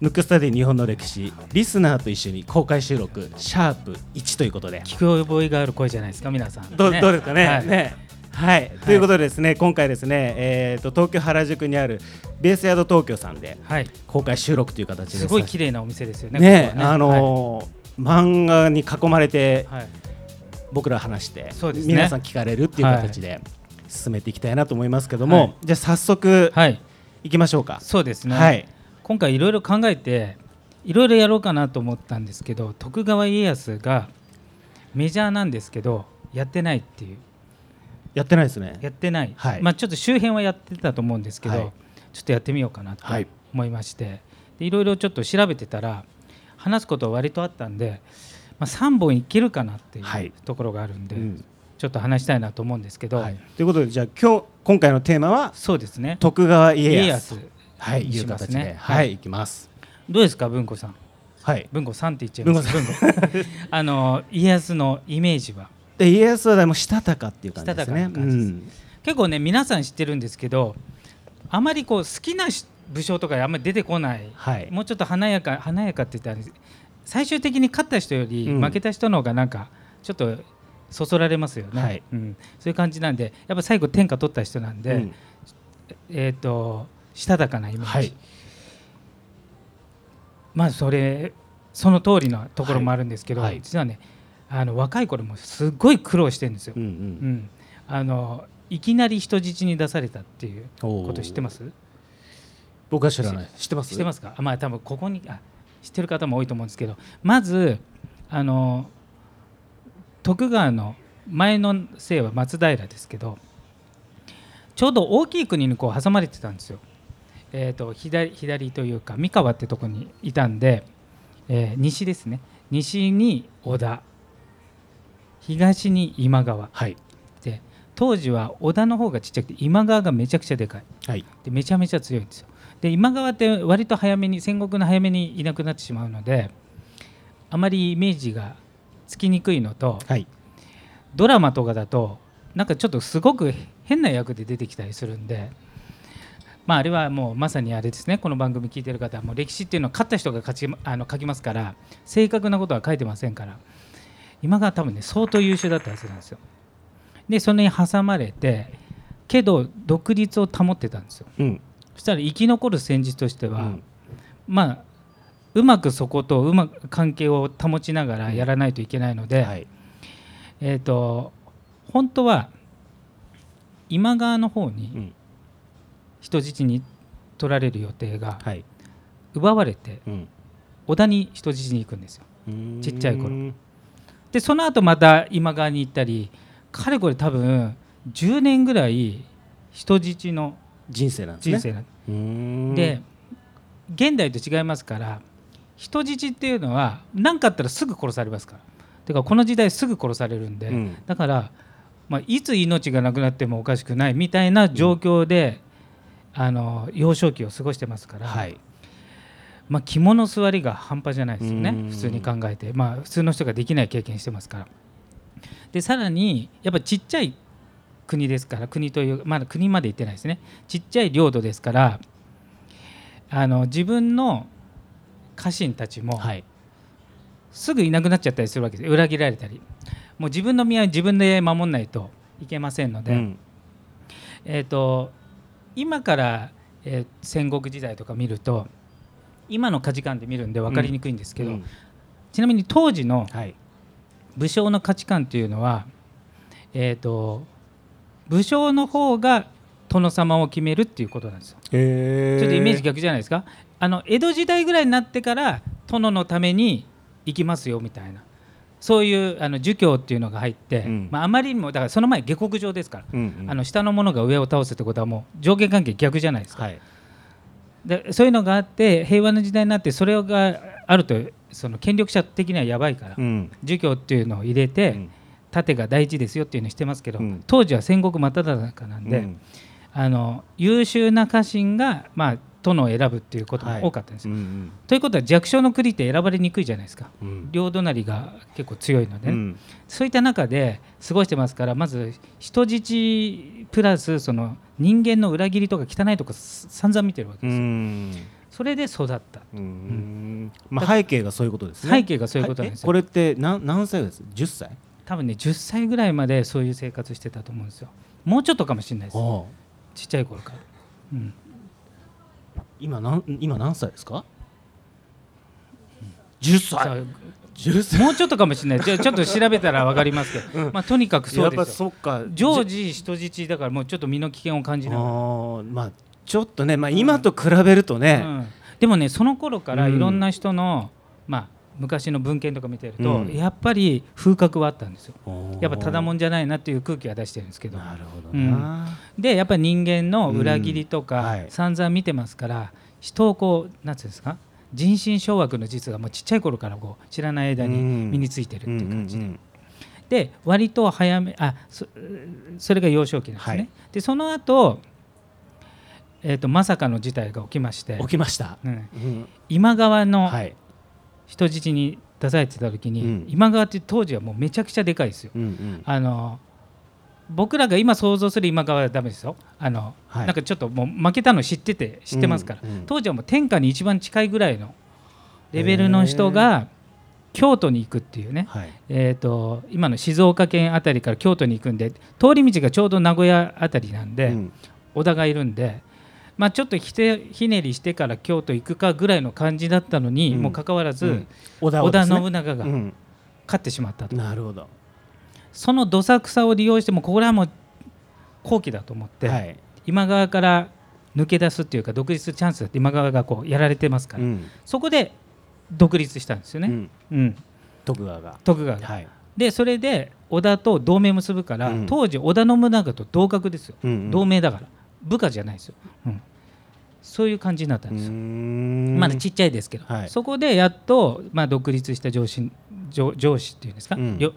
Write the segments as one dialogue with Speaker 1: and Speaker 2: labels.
Speaker 1: ヌックスタディ日本の歴史リスナーと一緒に公開収録シャープ1ということで。
Speaker 2: 聞く覚えがある声じゃないですか皆さん、
Speaker 1: どうどうですかね？
Speaker 2: はい。
Speaker 1: ね。はい、ということでですね、今回ですね、えー、と東京原宿にあるベースヤード東京さんで
Speaker 2: はい、
Speaker 1: 公開収録という形で。す
Speaker 2: ごい綺麗なお店ですよね
Speaker 1: ね
Speaker 2: ここは
Speaker 1: あのー漫画に囲まれて
Speaker 2: はい。はい
Speaker 1: 僕ら話して、
Speaker 2: ね。
Speaker 1: 皆さん聞かれるっていう形で進めていきたいなと思いますけども、
Speaker 2: はい。
Speaker 1: じゃあ早速
Speaker 2: はい、
Speaker 1: いきましょうか。
Speaker 2: そうですね、
Speaker 1: はい、
Speaker 2: 今回いろいろ考えていろいろやろうかなと思ったんですけど徳川家康がメジャーなんですけどやってないっていう。
Speaker 1: やってないですね。
Speaker 2: やってない、
Speaker 1: はい。
Speaker 2: まあ、ちょっと周辺はやってたと思うんですけど、
Speaker 1: はい。
Speaker 2: ちょっとやってみようかなと
Speaker 1: はい。
Speaker 2: 思いまして、でいろいろちょっと調べてたら話すことは割とあったんで、まあ、3本いけるかなってい
Speaker 1: はい。う
Speaker 2: ところがあるんで、
Speaker 1: うん
Speaker 2: ちょっと話したいなと思うんですけど、
Speaker 1: はい、ということでじゃあ今日今回のテーマは
Speaker 2: そうですね。
Speaker 1: 徳川家
Speaker 2: 家
Speaker 1: 康。
Speaker 2: 康
Speaker 1: はいいう形で、
Speaker 2: ね
Speaker 1: はい、
Speaker 2: はい。
Speaker 1: い、きます。
Speaker 2: どうですか文子さん？
Speaker 1: はい。
Speaker 2: 文子さんって言っちゃいます。
Speaker 1: 文
Speaker 2: 文子。あの家康のイメージは？
Speaker 1: で家康はでもしたたかっていう感じですね。
Speaker 2: したたかな感じです。
Speaker 1: うん。
Speaker 2: 結構ね皆さん知ってるんですけどあまりこう好きなし武将とかあんまり出てこない。
Speaker 1: はい。
Speaker 2: もうちょっと華やか華やかって言ったら最終的に勝った人より
Speaker 1: うん。
Speaker 2: 負けた人の方がなんかちょっとそそられますよね、
Speaker 1: はい。
Speaker 2: うん、そういう感じなんでやっぱ最後天下取った人なんで、
Speaker 1: うん。
Speaker 2: えっ、としたたかなイメージ、
Speaker 1: はい。
Speaker 2: まあそれその通りのところもあるんですけど、
Speaker 1: はい。はい。
Speaker 2: 実はねあの若い頃もすっごい苦労してるんですよ、
Speaker 1: うんう
Speaker 2: うん。んあのいきなり人質に出されたっていうこと知ってます？
Speaker 1: 僕は知らない。知ってます。
Speaker 2: 知ってます。かあまあ多分ここにあ知ってる方も多いと思うんですけどまずあの徳川の前の姓は松平ですけどちょうど大きい国にこう挟まれてたんですよ。えー、と左左というか三河ってとこにいたんで、えー西ですね西に織田東に今川
Speaker 1: はい。
Speaker 2: で当時は織田の方がちっちゃくて今川がめちゃくちゃでかい。
Speaker 1: はい。
Speaker 2: でめちゃめちゃ強いんですよで今川って割と早めに戦国の早めにいなくなってしまうのであまりイメージがつきにくいのと
Speaker 1: はい。
Speaker 2: ドラマとかだとなんかちょっとすごく変な役で出てきたりするんでまああれはもうまさにあれですね。この番組聞いてる方はもう歴史っていうのは勝った人が勝ちあの書きますから正確なことは書いてませんから。今川多分ね相当優秀だったはずなんですよ。でそれに挟まれてけど独立を保ってたんですよ。
Speaker 1: うん。
Speaker 2: そしたら生き残る戦術としては、
Speaker 1: うん。
Speaker 2: まあうまくそことうまく関係を保ちながらやらないといけないので、
Speaker 1: はい。
Speaker 2: えー、と本当は今川の方に
Speaker 1: うん。
Speaker 2: 人質に取られる予定が
Speaker 1: はい。
Speaker 2: 奪われて
Speaker 1: うん。
Speaker 2: 織田に人質に行くんですよ。ちっちゃい頃
Speaker 1: うん
Speaker 2: でその後また今川に行ったりかれこれ多分10年ぐらい人質の
Speaker 1: 人生なんですね。
Speaker 2: で現代と違いますから人質っていうのは何かあったらすぐ殺されますから。てかこの時代すぐ殺されるんで、
Speaker 1: うん。
Speaker 2: だから、まあ、いつ命がなくなってもおかしくないみたいな状況で、あの幼少期を過ごしてますから、
Speaker 1: はい。
Speaker 2: まあ、肝の座りが半端じゃないですよね
Speaker 1: うん。
Speaker 2: 普通に考えて、まあ、普通の人ができない経験してますから。でさらにやっぱちっちゃい国ですから国というまだ国まで行ってないですね。ちっちゃい領土ですからあの自分の家臣たちも
Speaker 1: はい。
Speaker 2: すぐいなくなっちゃったりするわけです。裏切られたり。もう自分の身は自分で守んないといけませんので、
Speaker 1: うん。
Speaker 2: えー、と今から、えー戦国時代とか見ると今の価値観で見るんで分かりにくいんですけど、
Speaker 1: うん。
Speaker 2: ちなみに当時の
Speaker 1: はい。
Speaker 2: 武将の価値観というのは、えー、と武将の方が殿様を決めるっていうことなんですよ。
Speaker 1: へ
Speaker 2: ちょっとイメージ逆じゃないですか。あの江戸時代ぐらいになってから殿のために行きますよみたいなそういうあの儒教っていうのが入って、
Speaker 1: うん
Speaker 2: まあ、あまりにもだからその前下克上ですから、
Speaker 1: うんうん
Speaker 2: あの下の者が上を倒すってことはもう上下関係逆じゃないですか。
Speaker 1: はい。
Speaker 2: でそういうのがあって平和な時代になってそれがあるとその権力者的にはやばいから、
Speaker 1: うん。
Speaker 2: 儒教っていうのを入れて、
Speaker 1: うん
Speaker 2: 盾が大事ですよっていうのをしてますけど、
Speaker 1: うん
Speaker 2: 当時は戦国真っ只中なんで、
Speaker 1: うん
Speaker 2: あの優秀な家臣が、まあ、殿を選ぶっていうことが多かったんですよ。
Speaker 1: うん
Speaker 2: ということは弱小の国って選ばれにくいじゃないですか。
Speaker 1: うん。
Speaker 2: 両隣が結構強いのでね、
Speaker 1: うん。
Speaker 2: そういった中で過ごしてますからまず人質プラスその人間の裏切りとか汚いとかす散々見てるわけ
Speaker 1: う
Speaker 2: ですよ、
Speaker 1: ん。
Speaker 2: それで育った。
Speaker 1: うん。まあ背景がそういうことですね。
Speaker 2: 背景がそういうことなんです
Speaker 1: これって何何歳です？10歳？
Speaker 2: 多分ね10歳ぐらいまでそういう生活してたと思うんですよ。もうちょっとかもしれないですちっちゃい頃から、うん、
Speaker 1: 今何今何歳ですか？10
Speaker 2: さ
Speaker 1: 歳。
Speaker 2: あ
Speaker 1: 10歳。
Speaker 2: もうちょっとかもしれない。じゃあちょっと調べたら分かりますけど、まあ、とにかくそうですよ。
Speaker 1: そっか。
Speaker 2: 常
Speaker 1: じ
Speaker 2: 時人質だからもうちょっと身の危険を感じ
Speaker 1: あ
Speaker 2: ながら。
Speaker 1: ーまあちょっとねまあ今と比べるとね、
Speaker 2: うん。でもねその頃から
Speaker 1: うん。
Speaker 2: いろんな人の、まあ、昔の文献とか見てると、
Speaker 1: うん。
Speaker 2: やっぱり風格はあったんですよ。やっぱただもんじゃないなっていう空気は出してるんですけど。
Speaker 1: なるほどな、
Speaker 2: でやっぱり人間の裏切りとか
Speaker 1: うん。はい。
Speaker 2: 散々見てますから、人をこうなんていうんですか人心掌握の実がもうちっちゃい頃からこう知らない間に
Speaker 1: うん。
Speaker 2: 身についてるっていう感じで、
Speaker 1: うんうん
Speaker 2: で割と早めあそそれが幼少期なんですね、
Speaker 1: はい。
Speaker 2: でその後、えーとまさかの事態が起きまして。
Speaker 1: うん起きました、
Speaker 2: うん。
Speaker 1: うん。
Speaker 2: 今川の
Speaker 1: はい、
Speaker 2: 人質に出されてた時に、
Speaker 1: うん。
Speaker 2: 今川って当時はもうめちゃくちゃでかいですよ。
Speaker 1: うんうん。
Speaker 2: あの僕らが今想像する今川はダメですよ。あの、
Speaker 1: はい。
Speaker 2: なんかちょっともう負けたの知ってて知ってますから、
Speaker 1: うんうん
Speaker 2: 当時はもう天下に一番近いぐらいのレベルの人が京都に行くっていうね、
Speaker 1: はい。
Speaker 2: えー、と今の静岡県あたりから京都に行くんで通り道がちょうど名古屋あたりなんで、
Speaker 1: うん。
Speaker 2: 織田がいるんで、まあ、ちょっとひてひねりしてから京都行くかぐらいの感じだったのに、
Speaker 1: うん。
Speaker 2: もかかわらず、
Speaker 1: うん。織田ね。
Speaker 2: 信長が
Speaker 1: うん。
Speaker 2: 勝ってしまったと、
Speaker 1: なるほど、
Speaker 2: そのどさくさを利用してもこれはもう好機だと思って、
Speaker 1: はい。
Speaker 2: 今川から抜け出すっていうか独立チャンスだって今川がこうやられてますから、
Speaker 1: うん。
Speaker 2: そこで独立したんですよね、
Speaker 1: うん。
Speaker 2: うん。
Speaker 1: 徳川が。
Speaker 2: 徳川が。
Speaker 1: はい。
Speaker 2: でそれで織田と同盟結ぶから、
Speaker 1: うん。
Speaker 2: 当時織田信長と同格ですよ、
Speaker 1: うんうん。
Speaker 2: 同盟だから。部下じゃないですよ、うんそういう感じになったんですよ、まだちっちゃいですけど、
Speaker 1: はい。
Speaker 2: そこでやっと、まあ、独立した上司上上司っていうんですか、
Speaker 1: うん。
Speaker 2: 領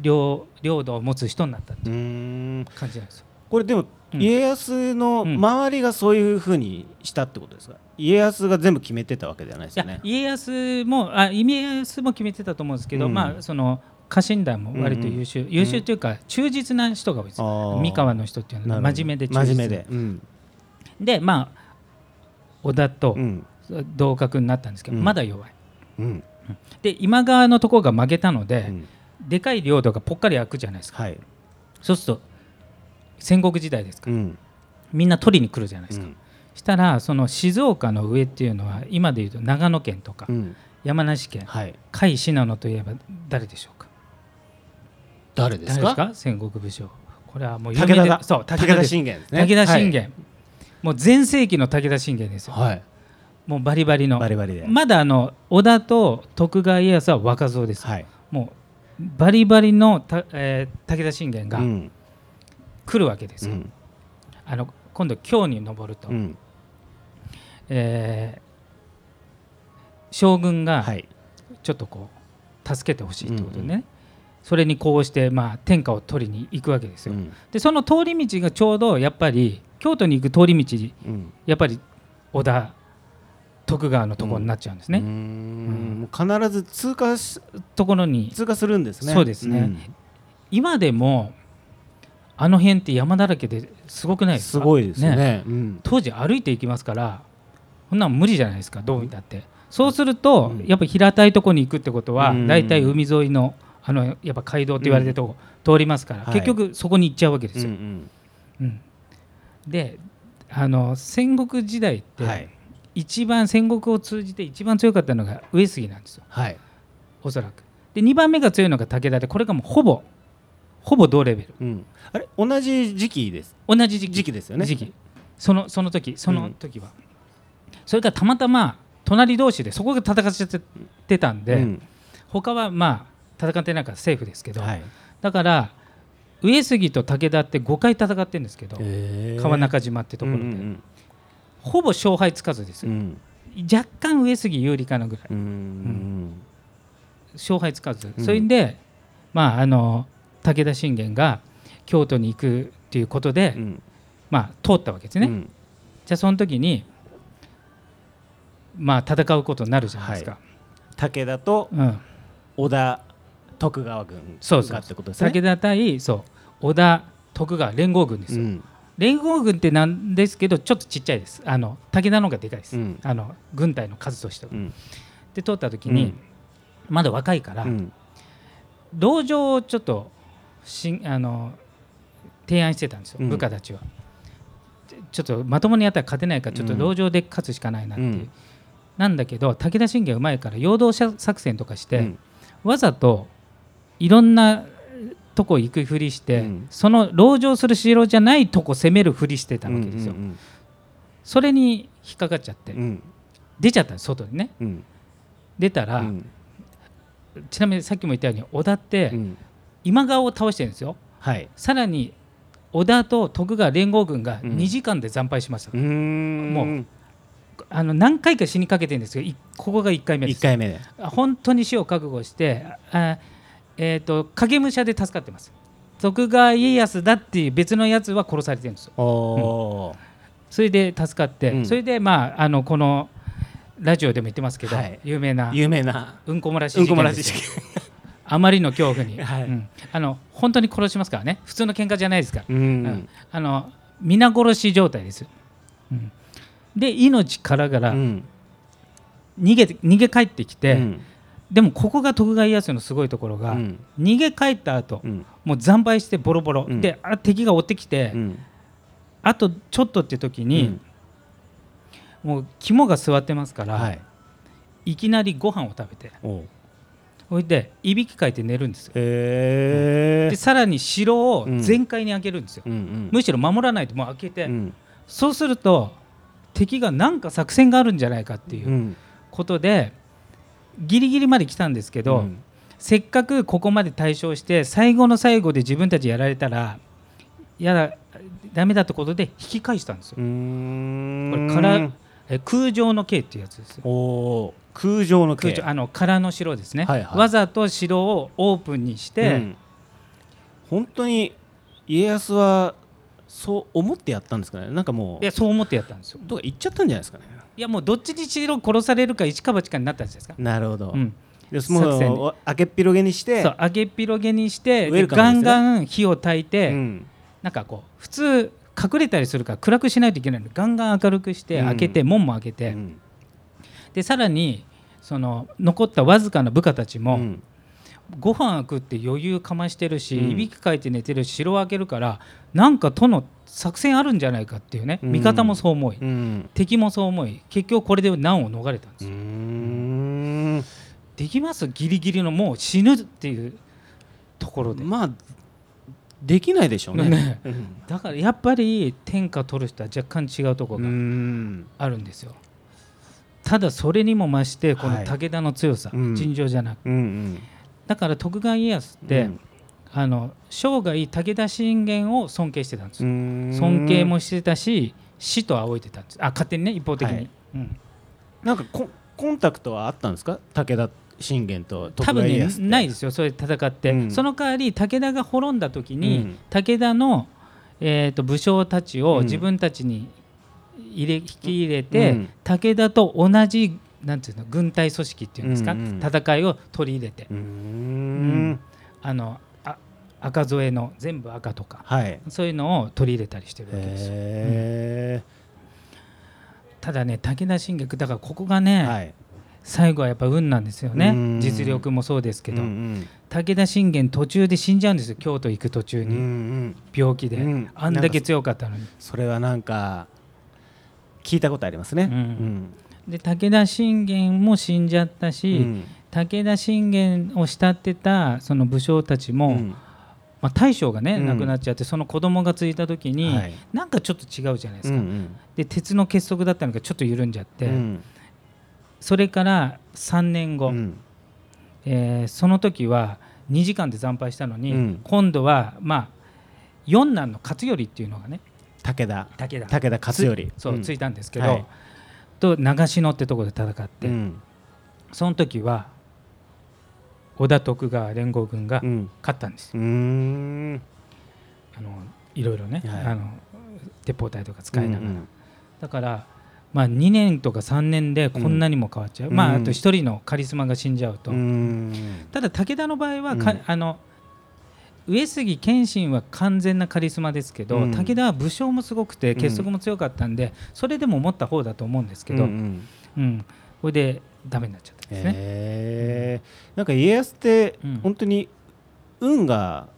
Speaker 2: 領領土を持つ人になったって
Speaker 1: う
Speaker 2: いう感じなんですよ。
Speaker 1: これでも
Speaker 2: うん。
Speaker 1: 家康の周りがそういうふうにしたってことですか、家康が全部決めてたわけではないですね。
Speaker 2: や家康もあ家康も決めてたと思うんですけど、
Speaker 1: うん。
Speaker 2: まあその家臣団も割と優秀、優秀というか忠実な人が多いです三河の人っていうのは真面目で忠実。
Speaker 1: で、うん。
Speaker 2: でまあ織田と
Speaker 1: うん。
Speaker 2: 同格になったんですけど、
Speaker 1: うん。
Speaker 2: まだ弱い。
Speaker 1: うん。
Speaker 2: で今川のところが負けたので、
Speaker 1: うん。
Speaker 2: でかい領土がぽっかり開くじゃないですか。
Speaker 1: はい、
Speaker 2: そうすると戦国時代ですか。ら、
Speaker 1: うん。
Speaker 2: みんな取りに来るじゃないですか、
Speaker 1: うん。
Speaker 2: したらその静岡の上っていうのは今でいうと長野県とか
Speaker 1: うん。
Speaker 2: 山梨県
Speaker 1: はい、
Speaker 2: 甲斐信濃といえば誰でしょうか。
Speaker 1: 誰ですか？
Speaker 2: 誰ですか？戦国武将。これはもう有
Speaker 1: 武田だ
Speaker 2: そう
Speaker 1: 武田信玄ですね。
Speaker 2: 武田信玄、もう全盛期の武田信玄ですよ、
Speaker 1: はい、はい、
Speaker 2: もうバリバリの。
Speaker 1: バリバリで、
Speaker 2: まだあの織田と徳川家康は若造です、
Speaker 1: はい、
Speaker 2: もうバリバリのた、えー武田信玄が
Speaker 1: うん。
Speaker 2: 来るわけです。よ、
Speaker 1: うん。
Speaker 2: あの今度京に登ると、
Speaker 1: うん。
Speaker 2: えー将軍が
Speaker 1: はい、
Speaker 2: ちょっとこう助けてほしいってことでね、
Speaker 1: うん。
Speaker 2: それにこうしてまあ天下を取りに行くわけですよ、
Speaker 1: うん。
Speaker 2: でその通り道がちょうどやっぱり京都に行く通り道
Speaker 1: うん。
Speaker 2: やっぱり織田徳川のところになっちゃうんですね、
Speaker 1: うーん。必ず通過し
Speaker 2: ところに。
Speaker 1: 通過するんですね。
Speaker 2: そうですね。今でもあの辺って山だらけですごくない
Speaker 1: うん
Speaker 2: ですか？
Speaker 1: すごいですよね。うん。
Speaker 2: 当時歩いていきますからこんなん無理じゃないですか？どう見たって、そうすると、
Speaker 1: うん。
Speaker 2: やっぱ平たいとこに行くってことは、
Speaker 1: うん。
Speaker 2: 大体海沿いのあのやっぱ街道って言われてるとこ、通りますから、
Speaker 1: はい。
Speaker 2: 結局そこに行っちゃうわけですよ、
Speaker 1: うん。
Speaker 2: うんであの戦国時代って、一番戦国を通じて一番強かったのが上杉なんですよ。
Speaker 1: はい。
Speaker 2: おそらく。で2番目が強いのが武田でこれがもうほぼほぼ同レベル。
Speaker 1: うん。あれ同じ時期です。
Speaker 2: 同じ時期。
Speaker 1: 時期ですよね。
Speaker 2: 時期。そのその時。その時は、それからたまたま隣同士でそこが戦っちゃってたんで、
Speaker 1: うん。
Speaker 2: 他はまあ戦ってないからセーフですけど、
Speaker 1: はい。
Speaker 2: だから上杉と武田って5回戦ってるんですけど、川中島ってところで、
Speaker 1: うん
Speaker 2: ほぼ勝敗つかずですよ、
Speaker 1: うん。
Speaker 2: 若干上杉有利かなぐらい。
Speaker 1: うんうん
Speaker 2: 勝敗つかず、
Speaker 1: うん。
Speaker 2: それでまああの武田信玄が京都に行くっていうことで、
Speaker 1: うん。
Speaker 2: まあ通ったわけですね、
Speaker 1: うん。
Speaker 2: じゃあその時にまあ戦うことになるじゃないですか、
Speaker 1: 武田と
Speaker 2: うん、
Speaker 1: 織田徳川軍がってことですね。
Speaker 2: 武田対そう織田徳川連合軍ですよ、
Speaker 1: うん。
Speaker 2: 連合軍ってなんですけどちょっとちっちゃいです。あの武田の方がでかいです、
Speaker 1: うん。
Speaker 2: あの軍隊の数としては。
Speaker 1: うん。
Speaker 2: で通った時に、
Speaker 1: うん。
Speaker 2: まだ若いから、
Speaker 1: うん。
Speaker 2: 道場をちょっとしんあの提案してたんですよ、
Speaker 1: うん。
Speaker 2: 部下たちは。ちちょっとまともにやったら勝てないからちょっと道場で勝つしかないなっていう。
Speaker 1: うん。
Speaker 2: なんだけど武田信玄はうまいから陽動作戦とかして、
Speaker 1: うん。
Speaker 2: わざといろんなとこ行くふりして、
Speaker 1: うん。
Speaker 2: その籠城する城じゃないとこ攻めるふりしてたわけですよ。
Speaker 1: うん
Speaker 2: それに引っかかっちゃって、
Speaker 1: うん。
Speaker 2: 出ちゃった外にね。
Speaker 1: うん。
Speaker 2: 出たら、
Speaker 1: うん。
Speaker 2: ちなみにさっきも言ったように織田って
Speaker 1: うん。
Speaker 2: 今川を倒してるんですよ。
Speaker 1: はい。
Speaker 2: さらに織田と徳川連合軍が
Speaker 1: うん。
Speaker 2: 2時間で惨敗しました、
Speaker 1: うーん。
Speaker 2: もうあの何回か死にかけてるんですけどいここが1回目です。
Speaker 1: 一回目で。
Speaker 2: 本当に死を覚悟してあえー、と影武者で助かってます。徳川家康だっていう別のやつは殺されてるんですよ。
Speaker 1: おお
Speaker 2: それで助かって、
Speaker 1: うん。
Speaker 2: それでまああのこのラジオでも言ってますけど、
Speaker 1: はい。
Speaker 2: 有名な
Speaker 1: 有名な。
Speaker 2: うんこ漏らし事件です
Speaker 1: らし事
Speaker 2: よ
Speaker 1: 件。
Speaker 2: あまりの恐怖に、
Speaker 1: はい。
Speaker 2: うん。あの本当に殺しますからね。普通の喧嘩じゃないですから、
Speaker 1: う
Speaker 2: うん。
Speaker 1: ん
Speaker 2: あの皆殺し状態です、うん。で命からがら
Speaker 1: うん。
Speaker 2: 逃げて逃げ帰ってきて、
Speaker 1: うん
Speaker 2: でもここが徳川家康のすごいところが、
Speaker 1: うん。
Speaker 2: 逃げ帰った後、
Speaker 1: うん。
Speaker 2: もう惨敗してボロボロ、
Speaker 1: うん。
Speaker 2: であ敵が追ってきて、
Speaker 1: うん。
Speaker 2: あとちょっとって時に、もう肝が据わってますから、
Speaker 1: はい。
Speaker 2: い、きなりご飯を食べてそいでいびきかいて寝るんですよ。でさらに城を全開に開けるんですよ、
Speaker 1: うんうん。
Speaker 2: むしろ守らないともう開けて、
Speaker 1: うん。
Speaker 2: そうすると敵が何か作戦があるんじゃないかっていううん。ことで、ギリギリまで来たんですけど、
Speaker 1: うん。
Speaker 2: せっかくここまで対処して最後の最後で自分たちやられたらやだダメだってことで引き返したんですよ。これか空城の刑っていうやつです
Speaker 1: 空城の刑。
Speaker 2: 空城あの空の城ですね、
Speaker 1: はいはい。
Speaker 2: わざと城をオープンにして、
Speaker 1: うん。本当に家康はそう思ってやったんですかね。なんかもう
Speaker 2: いやそう思ってやったんですよ。
Speaker 1: どっか行っちゃったんじゃないですかね。
Speaker 2: いやもうどっちにしろ殺されるか一か八かになったんじゃないですか、
Speaker 1: なるほど、
Speaker 2: うん、
Speaker 1: でもう明けっぴろげにして
Speaker 2: そう揚げっ広げにしてガンガン火を焚いて、
Speaker 1: うん。
Speaker 2: なんかこう普通隠れたりするから暗くしないといけないの。でガンガン明るくして
Speaker 1: うん。
Speaker 2: 開けて、門も開けて、
Speaker 1: うん。
Speaker 2: でさらにその残ったわずかな部下たちも、
Speaker 1: うん
Speaker 2: ご飯食って余裕かましてるし、
Speaker 1: うん。
Speaker 2: いびきかいて寝てるし城を開けるからなんか殿作戦あるんじゃないかっていうね、
Speaker 1: うん。
Speaker 2: 味方もそう思い、
Speaker 1: うん。
Speaker 2: 敵もそう思い結局これで難を逃れたんです。よ、
Speaker 1: ん。
Speaker 2: できます？ギリギリのもう死ぬっていうところで、
Speaker 1: まあできないでしょうね。
Speaker 2: ね。
Speaker 1: うん。
Speaker 2: だからやっぱり天下取る人は若干違うとこ
Speaker 1: う
Speaker 2: ろが
Speaker 1: ん。
Speaker 2: あるんですよ、ただそれにも増してこの
Speaker 1: はい。
Speaker 2: 武田の強さ、
Speaker 1: うん。
Speaker 2: 尋常じゃなく。
Speaker 1: うん
Speaker 2: だから徳川家康って、
Speaker 1: うん。
Speaker 2: あの生涯武田信玄を尊敬してたんです尊敬もしてたし死と仰いでたんです。あ勝手にね一方的に、
Speaker 1: はい。
Speaker 2: うん、
Speaker 1: なんかココンタクトはあったんですか？武田信玄と徳
Speaker 2: 多分ね
Speaker 1: 川家康って。
Speaker 2: ないですよ。それで戦って、
Speaker 1: うん。
Speaker 2: その代わり武田が滅んだ時に、
Speaker 1: うん。
Speaker 2: 武田の、えー、と武将たち
Speaker 1: うん。
Speaker 2: を自分たちに入れ引き入れて、
Speaker 1: うん。
Speaker 2: 武田と同じなんていうの軍隊組織っていうんですか、
Speaker 1: うんうん
Speaker 2: 戦いを取り入れて、
Speaker 1: う
Speaker 2: ん。
Speaker 1: ん。
Speaker 2: あのあ赤添えの全部赤とか。
Speaker 1: はい。
Speaker 2: そういうのを取り入れたりしてるわけですよ。
Speaker 1: へ
Speaker 2: ただね武田信玄だからここが
Speaker 1: え
Speaker 2: ね、
Speaker 1: はい。
Speaker 2: 最後はやっぱ運なんですよね。
Speaker 1: うん。
Speaker 2: 実力もそうですけど、
Speaker 1: うん
Speaker 2: 武田信玄途中で死んじゃうんですよ京都行く途中
Speaker 1: うんうんう
Speaker 2: に、
Speaker 1: ん。
Speaker 2: 病気で、
Speaker 1: うん。
Speaker 2: あんだけ強かったのに。
Speaker 1: それはなんか聞いたことありますね。
Speaker 2: うんで武田信玄も死んじゃった
Speaker 1: う
Speaker 2: し、
Speaker 1: ん。
Speaker 2: 武田信玄を慕ってたその武将たちも、
Speaker 1: うん。
Speaker 2: まあ、大将がね、
Speaker 1: うん。
Speaker 2: 亡くなっちゃってその子供がついた時に、
Speaker 1: はい。
Speaker 2: なんかちょっと違うじゃないですか、
Speaker 1: うん
Speaker 2: で鉄の結束だったのがちょっと緩んじゃって、
Speaker 1: うん。
Speaker 2: それから3年後、
Speaker 1: うん。
Speaker 2: えーその時は2時間で惨敗したのに、
Speaker 1: うん。
Speaker 2: 今度はまあ四男の勝頼っていうのがね
Speaker 1: 武田。
Speaker 2: 武田。
Speaker 1: 武田勝頼。
Speaker 2: つそう、
Speaker 1: ん。
Speaker 2: ついたんですけど、
Speaker 1: はい
Speaker 2: と長篠ってところで戦って、
Speaker 1: うん。
Speaker 2: その時は織田徳川連合軍が
Speaker 1: うん。
Speaker 2: 勝ったんですよ、
Speaker 1: うーん。
Speaker 2: あのいろいろね、
Speaker 1: はい。
Speaker 2: あの鉄砲隊とか使いながら、
Speaker 1: うん
Speaker 2: だから、まあ、2年とか3年でこんなにも変わっちゃう、
Speaker 1: うん。
Speaker 2: まあ、あと1人のカリスマが死んじゃうと、
Speaker 1: うん。
Speaker 2: ただ武田の場合はか、
Speaker 1: うん。
Speaker 2: あの上杉謙信は完全なカリスマですけど、
Speaker 1: うん。
Speaker 2: 武田は武将もすごくて結束も強かったんで、それでも持った方だと思うんですけど、
Speaker 1: う
Speaker 2: うん。
Speaker 1: んうん。
Speaker 2: これでダメになっちゃったんですね。
Speaker 1: へえなんか家康って
Speaker 2: うん。
Speaker 1: 本当に運が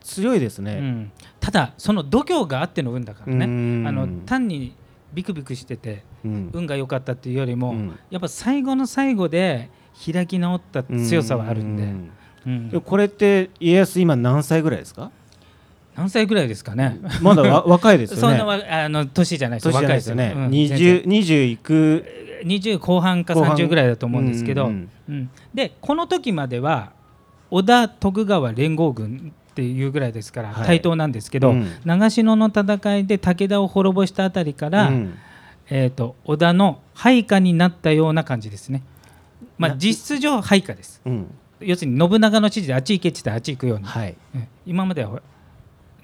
Speaker 1: 強いです
Speaker 2: う
Speaker 1: ね。
Speaker 2: ん。ただその度胸があっての運だからね、
Speaker 1: うん。
Speaker 2: あの単にビクビクしてて
Speaker 1: うん。
Speaker 2: 運が良かったっていうよりも、
Speaker 1: うん。
Speaker 2: やっぱ最後の最後で開き直った強さはあるんで、
Speaker 1: う
Speaker 2: うん。
Speaker 1: これって家康今何歳ぐらいですか？
Speaker 2: 何歳ぐらいですかね、
Speaker 1: まだわ 若いですよね。
Speaker 2: そんなわあの年じゃないです。若い
Speaker 1: ですよね。
Speaker 2: うん
Speaker 1: 二十二十いく
Speaker 2: ？20後半か
Speaker 1: 後半
Speaker 2: 30ぐらいだと思うんですけど、
Speaker 1: うん
Speaker 2: うん。でこの時までは織田徳川連合軍っていうぐらいですから
Speaker 1: はい。
Speaker 2: 対等なんですけど、
Speaker 1: うん。
Speaker 2: 長篠の戦いで武田を滅ぼしたあたりから、
Speaker 1: うん。
Speaker 2: えー、と織田の配下になったような感じですね。まあ、
Speaker 1: な
Speaker 2: 実質上配下です。
Speaker 1: うん
Speaker 2: 要するに信長の指示であっち行けって言ったらあっち行くように、
Speaker 1: はい。
Speaker 2: うん。今までは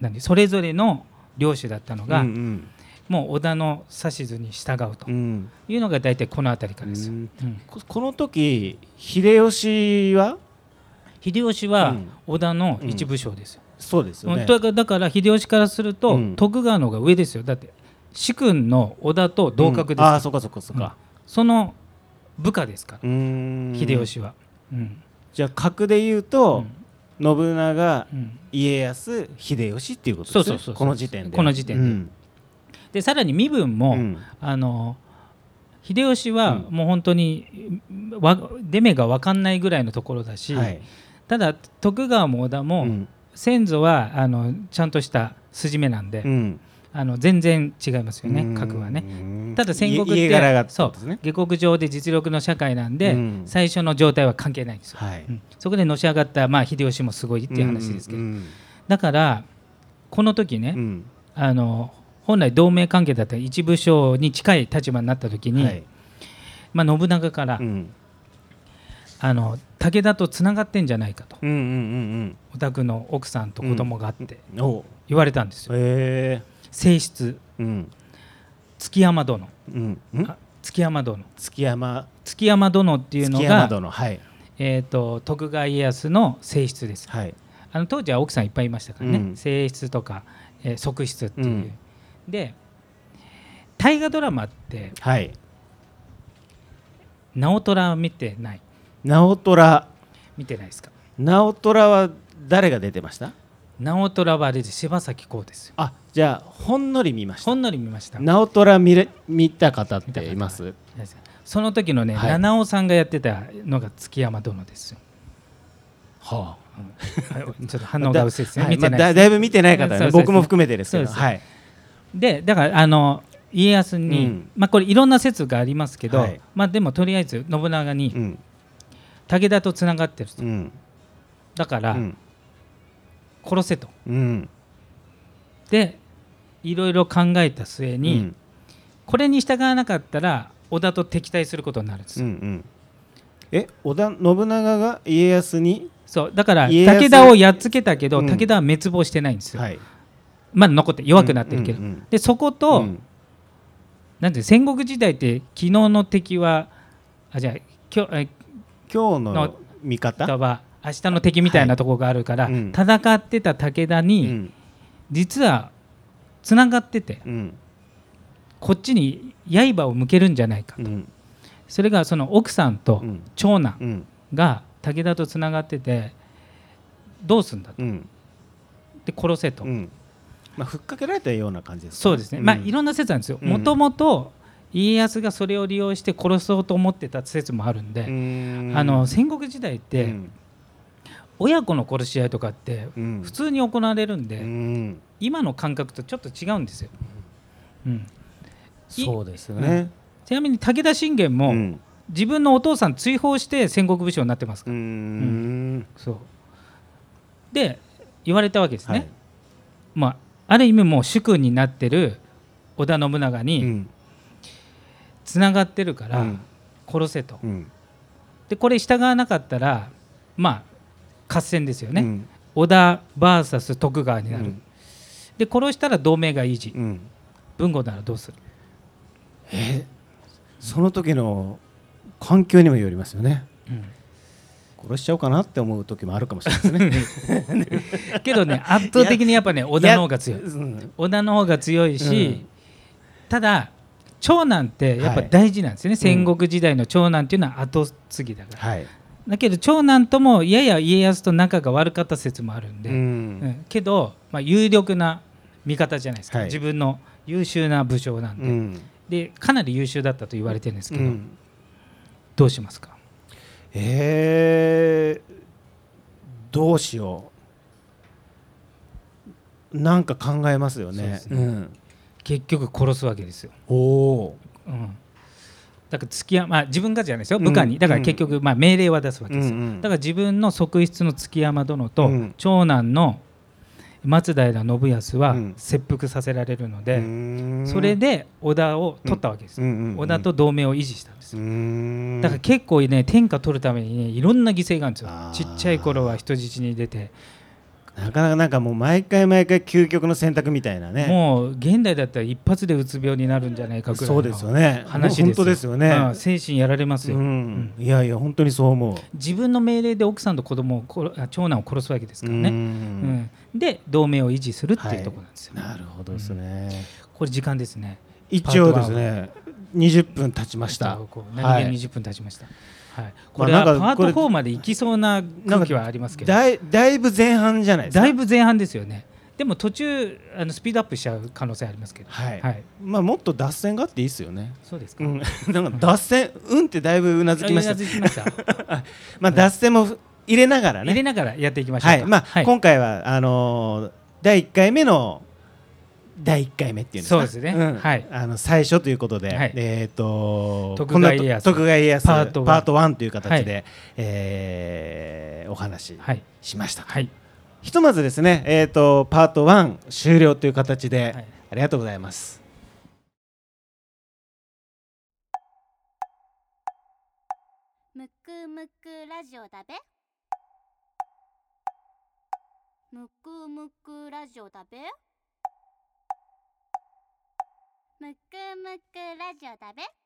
Speaker 2: 何？それぞれの領主だったのが、
Speaker 1: うん
Speaker 2: もう織田の指図に従うと。
Speaker 1: うん。うん
Speaker 2: いうのが大体この辺りからです。よ。
Speaker 1: うん。
Speaker 2: うん。
Speaker 1: ここの時秀吉は？
Speaker 2: 秀吉は
Speaker 1: うん。
Speaker 2: 織田の一武将ですよ。
Speaker 1: そうですよね。
Speaker 2: だからだから秀吉からすると、
Speaker 1: うん。
Speaker 2: 徳川の方が上ですよ。だって主君の織田と同格ですか
Speaker 1: ああそっかそっかそっか。
Speaker 2: その部下ですから、秀吉は。うん
Speaker 1: じゃあ格で言うと、信長
Speaker 2: うん。
Speaker 1: 家康秀吉っていうことですね。この時点で。
Speaker 2: この時点で。
Speaker 1: うん。
Speaker 2: でさらに身分も、
Speaker 1: うん。
Speaker 2: あの秀吉は
Speaker 1: うん。
Speaker 2: もう本当にわ出目が分かんないぐらいのところだし、
Speaker 1: はい。
Speaker 2: ただ徳川も織田も、
Speaker 1: うん。
Speaker 2: 先祖はあのちゃんとした筋目なんで、
Speaker 1: うん。
Speaker 2: あの全然違いますよね
Speaker 1: うん。
Speaker 2: 格はね。ただ戦国って
Speaker 1: 家家柄がって
Speaker 2: そう
Speaker 1: ことですね。
Speaker 2: 下克上で実力の社会なんで、
Speaker 1: うん。
Speaker 2: 最初の状態は関係ないんですよ、
Speaker 1: はい。
Speaker 2: うん。そこでのし上がった、まあ、秀吉もすごいっていう話ですけど、
Speaker 1: うん
Speaker 2: だからこの時ね、
Speaker 1: うん。
Speaker 2: あの本来同盟関係だった一部将に近い立場になった時に、
Speaker 1: はい。
Speaker 2: まあ、信長から、
Speaker 1: うん。
Speaker 2: あの武田とつながってんじゃないかと。
Speaker 1: うんうん
Speaker 2: お宅の奥さんと子供があって言われたんですよ、
Speaker 1: へえ
Speaker 2: 正室。
Speaker 1: うん
Speaker 2: 築山殿。
Speaker 1: うん
Speaker 2: 築山殿。
Speaker 1: 築山。
Speaker 2: 築山殿っていうのが、
Speaker 1: 殿はい。
Speaker 2: えー、と徳川家康の正室です。
Speaker 1: はい。
Speaker 2: あの当時は奥さんいっぱいいましたからね、
Speaker 1: うん。
Speaker 2: 正室とか、えー側室っていう、
Speaker 1: うん。
Speaker 2: で大河ドラマって
Speaker 1: はい。
Speaker 2: 直虎見てない？
Speaker 1: 直虎。
Speaker 2: 見てないですか？
Speaker 1: 直虎は誰が出てました？
Speaker 2: 直虎はあれで柴咲コウですよ。
Speaker 1: あじゃあほんのり見ました。
Speaker 2: ほんのり見ました。
Speaker 1: 直虎見れ見た方っています？
Speaker 2: その時のね、
Speaker 1: はい。
Speaker 2: 七尾さんがやってたのが築山殿ですよ。
Speaker 1: は
Speaker 2: はいちょっと反応が薄いですね、
Speaker 1: は
Speaker 2: 見てないです
Speaker 1: だだいぶ見てない方はね。僕も含めてですけど。はい
Speaker 2: でだからあの家康に、
Speaker 1: うん。
Speaker 2: まあこれいろんな説がありますけど、
Speaker 1: はい。
Speaker 2: まあでもとりあえず信長に
Speaker 1: うん。
Speaker 2: 武田とつながってると、
Speaker 1: うん。
Speaker 2: だから、
Speaker 1: うん
Speaker 2: 殺せと。
Speaker 1: うん。
Speaker 2: でいろいろ考えた末に、
Speaker 1: うん。
Speaker 2: これに従わなかったら織田と敵対することになるんです。よ、
Speaker 1: うんうん。え織田信長が家康に
Speaker 2: そうだから武田をやっつけたけど、
Speaker 1: うん。
Speaker 2: 武田は滅亡してないんですよ、
Speaker 1: はい。
Speaker 2: まだ残って弱くなってるけど、
Speaker 1: うんうんうん
Speaker 2: でそこと、
Speaker 1: うん。
Speaker 2: なんて戦国時代って昨日の敵はあじゃあ今日え
Speaker 1: 今日の見方？
Speaker 2: 方は明日の敵みたいなところがあるから、
Speaker 1: はい。うん。
Speaker 2: 戦ってた武田
Speaker 1: う
Speaker 2: に、
Speaker 1: ん。
Speaker 2: 実はつながってて
Speaker 1: うん。
Speaker 2: こっちに刃を向けるんじゃないか
Speaker 1: うん。
Speaker 2: それがその奥さんと
Speaker 1: うん。
Speaker 2: 長男
Speaker 1: うん。
Speaker 2: が武田とつながっててどうすんだと。
Speaker 1: うん。
Speaker 2: で殺せと、
Speaker 1: うん。まあふっかけられたような感じですね。
Speaker 2: そうですね、まあ
Speaker 1: ん。
Speaker 2: いろんな説なんですよ。
Speaker 1: うん。
Speaker 2: もともと家康がそれを利用して殺そうと思ってた説もあるんで、
Speaker 1: うん。
Speaker 2: あの戦国時代っ
Speaker 1: う
Speaker 2: て
Speaker 1: ん
Speaker 2: 親子の殺し合いとかって
Speaker 1: うん。
Speaker 2: 普通に行われるんで、
Speaker 1: うん。
Speaker 2: 今の感覚とちょっと違うんですよ、うん、
Speaker 1: そうですね。
Speaker 2: ちなみに武田信玄も、
Speaker 1: うん。
Speaker 2: 自分のお父さん追放して戦国武将になってますか
Speaker 1: う
Speaker 2: ら、
Speaker 1: ん。
Speaker 2: そう。で言われたわけですね、
Speaker 1: はい。
Speaker 2: まあある意味もう主君になってる織田信長
Speaker 1: う
Speaker 2: に
Speaker 1: ん。
Speaker 2: つながってるから
Speaker 1: うん。
Speaker 2: 殺せと、
Speaker 1: うん。
Speaker 2: でこれ従わなかったらまあ合戦ですよね、
Speaker 1: うん。
Speaker 2: 織田 VS 徳川になる、
Speaker 1: うん。
Speaker 2: で殺したら同盟が維持。
Speaker 1: うん。
Speaker 2: 文豪ならどうする？
Speaker 1: えその時の環境にもよりますよね。
Speaker 2: うん。
Speaker 1: 殺しちゃおうかなって思う時もあるかもしれないですね。
Speaker 2: けどね圧倒的にやっぱね織田の方が強い。
Speaker 1: うん。
Speaker 2: 織田の方が強いし、
Speaker 1: うん。
Speaker 2: ただ長男ってやっぱ大事なんですよね、戦国時代の長男っていうのは後継ぎだから、
Speaker 1: はい。
Speaker 2: だけど長男ともやや家康と仲が悪かった説もあるんで、
Speaker 1: う
Speaker 2: うん。
Speaker 1: ん。
Speaker 2: けど、まあ、有力な味方じゃないですか、
Speaker 1: はい。
Speaker 2: 自分の優秀な武将なんで,、
Speaker 1: うん。
Speaker 2: でかなり優秀だったと言われてるんですけど、
Speaker 1: うん。
Speaker 2: どうしますか？
Speaker 1: えー、どうしよう。なんか考えますよね。
Speaker 2: ね。
Speaker 1: うん。
Speaker 2: 結局殺すわけですよ、
Speaker 1: おお
Speaker 2: うん、だから付き合いまあ自分がじゃないですよ部下に、
Speaker 1: うん
Speaker 2: だから結局、まあ、命令は出すわ
Speaker 1: ー。
Speaker 2: けですよ、だから自分の側室の築山殿と
Speaker 1: うん。
Speaker 2: 長男の松平信康は
Speaker 1: うん。
Speaker 2: 切腹させられるので、それで織田を取ったわけです織田と同盟を維持したんですだから結構ね天下取るためにねいろんな犠牲があるんですよ。ちっちゃい頃は人質に出て、
Speaker 1: なかなかなんかもう毎回毎回究極の選択みたいなね。
Speaker 2: もう現代だったら一発でうつ病になるんじゃないかぐらい
Speaker 1: そうですよね。
Speaker 2: 話です
Speaker 1: 本当ですよね。
Speaker 2: うん精神やられますよ、
Speaker 1: うん、いやいや本当にそう思う。
Speaker 2: 自分の命令で奥さんと子供を長男を殺すわけですからね、
Speaker 1: う
Speaker 2: うん。
Speaker 1: ん
Speaker 2: で同盟を維持するっていうところなんですよ、
Speaker 1: なるほどですね。
Speaker 2: これ時間ですね。
Speaker 1: 一応ですね、20分経ちました。はい
Speaker 2: 何気に20分経ちました、はい、これはパート
Speaker 1: これ
Speaker 2: 4まで行きそうな空気はありますけど。
Speaker 1: だいだいぶ前半じゃないですか？
Speaker 2: だいぶ前半ですよね。でも途中あのスピードアップしちゃう可能性ありますけど。
Speaker 1: はい。
Speaker 2: はい、
Speaker 1: まあもっと脱線があっていいですよね。
Speaker 2: そうですか、
Speaker 1: うん、なんか脱線、うんってだいぶうなずきました。
Speaker 2: ました。
Speaker 1: まあ脱線も入れながらね。
Speaker 2: 入れながらやっていきましょうか。
Speaker 1: はい、まあ、
Speaker 2: はい。
Speaker 1: 今回はあのー第1回目の第1回目っていうんですか？
Speaker 2: そうですね。
Speaker 1: ん。
Speaker 2: はい。
Speaker 1: あの最初ということで、
Speaker 2: はい。
Speaker 1: えっ、と
Speaker 2: 徳川家康。
Speaker 1: この後徳川家康
Speaker 2: パートワン。
Speaker 1: パート1という形で、
Speaker 2: はい。
Speaker 1: えーお話し
Speaker 2: はい。
Speaker 1: しました、
Speaker 2: はい。
Speaker 1: ひとまずですね、えー、とパート1終了という形で、
Speaker 2: はい。
Speaker 1: ありがとうございます。
Speaker 3: むくむくラジオだべ。むくむくラジオだべむくむくラジオだべ。